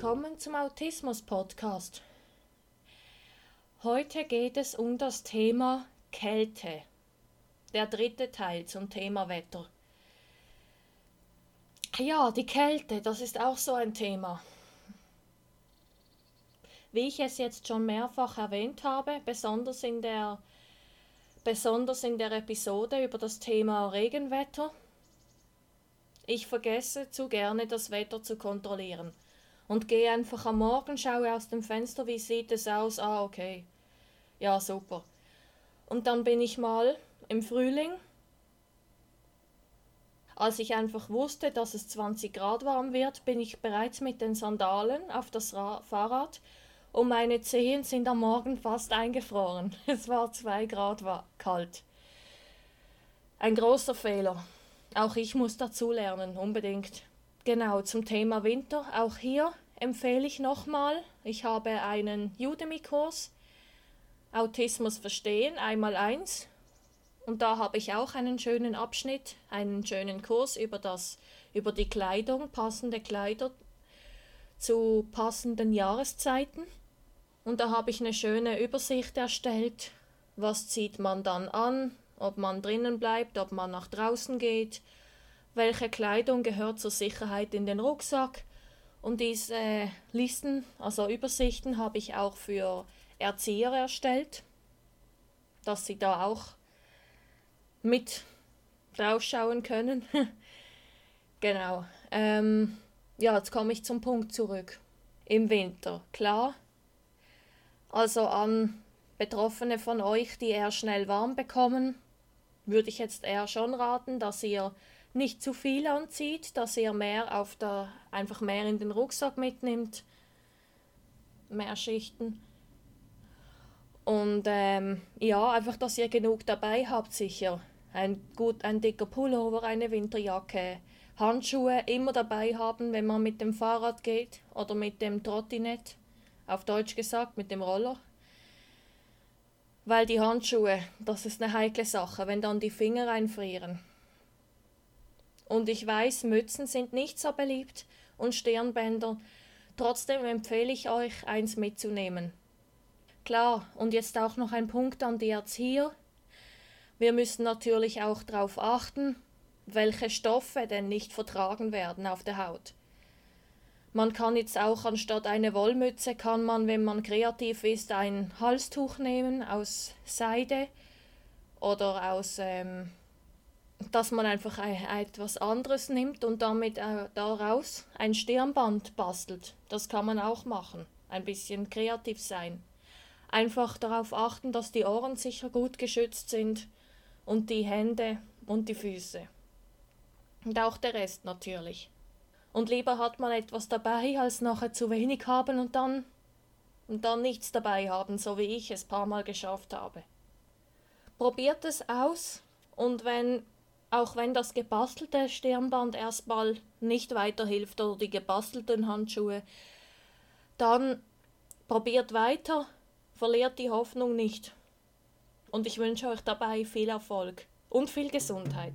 willkommen zum Autismus-Podcast. Heute geht es um das Thema Kälte. Der dritte Teil zum Thema Wetter. Ja, die Kälte, das ist auch so ein Thema. Wie ich es jetzt schon mehrfach erwähnt habe, besonders in der, besonders in der Episode über das Thema Regenwetter, ich vergesse zu gerne das Wetter zu kontrollieren und gehe einfach am Morgen, schaue aus dem Fenster, wie sieht es aus, ah okay, ja super. Und dann bin ich mal im Frühling, als ich einfach wusste, dass es 20 Grad warm wird, bin ich bereits mit den Sandalen auf das Ra Fahrrad und meine Zehen sind am Morgen fast eingefroren. Es war zwei Grad kalt. Ein großer Fehler. Auch ich muss dazulernen, unbedingt. Genau, zum Thema Winter. Auch hier empfehle ich nochmal, ich habe einen Udemy-Kurs, Autismus verstehen, einmal eins. Und da habe ich auch einen schönen Abschnitt, einen schönen Kurs über, das, über die Kleidung, passende Kleider zu passenden Jahreszeiten. Und da habe ich eine schöne Übersicht erstellt, was zieht man dann an, ob man drinnen bleibt, ob man nach draußen geht, welche Kleidung gehört zur Sicherheit in den Rucksack. Und diese äh, Listen, also Übersichten, habe ich auch für Erzieher erstellt, dass sie da auch mit draufschauen können. genau. Ähm, ja, jetzt komme ich zum Punkt zurück. Im Winter, klar. Also an Betroffene von euch, die eher schnell warm bekommen, würde ich jetzt eher schon raten, dass ihr nicht zu viel anzieht, dass ihr mehr auf der einfach mehr in den Rucksack mitnimmt, mehr Schichten. Und ähm, ja, einfach, dass ihr genug dabei habt, sicher. Ein gut, ein dicker Pullover, eine Winterjacke, Handschuhe immer dabei haben, wenn man mit dem Fahrrad geht oder mit dem Trottinett, auf Deutsch gesagt, mit dem Roller. Weil die Handschuhe, das ist eine heikle Sache, wenn dann die Finger einfrieren. Und ich weiß, Mützen sind nicht so beliebt und Stirnbänder. Trotzdem empfehle ich euch, eins mitzunehmen. Klar, und jetzt auch noch ein Punkt an die Erzieher. Wir müssen natürlich auch darauf achten, welche Stoffe denn nicht vertragen werden auf der Haut. Man kann jetzt auch anstatt eine Wollmütze, kann man, wenn man kreativ ist, ein Halstuch nehmen aus Seide oder aus, ähm, dass man einfach etwas anderes nimmt und damit daraus ein Stirnband bastelt. Das kann man auch machen. Ein bisschen kreativ sein. Einfach darauf achten, dass die Ohren sicher gut geschützt sind und die Hände und die Füße. Und auch der Rest natürlich. Und lieber hat man etwas dabei, als nachher zu wenig haben und dann und dann nichts dabei haben, so wie ich es paar Mal geschafft habe. Probiert es aus und wenn auch wenn das gebastelte Stirnband erstmal nicht weiterhilft oder die gebastelten Handschuhe, dann probiert weiter, verliert die Hoffnung nicht. Und ich wünsche euch dabei viel Erfolg und viel Gesundheit.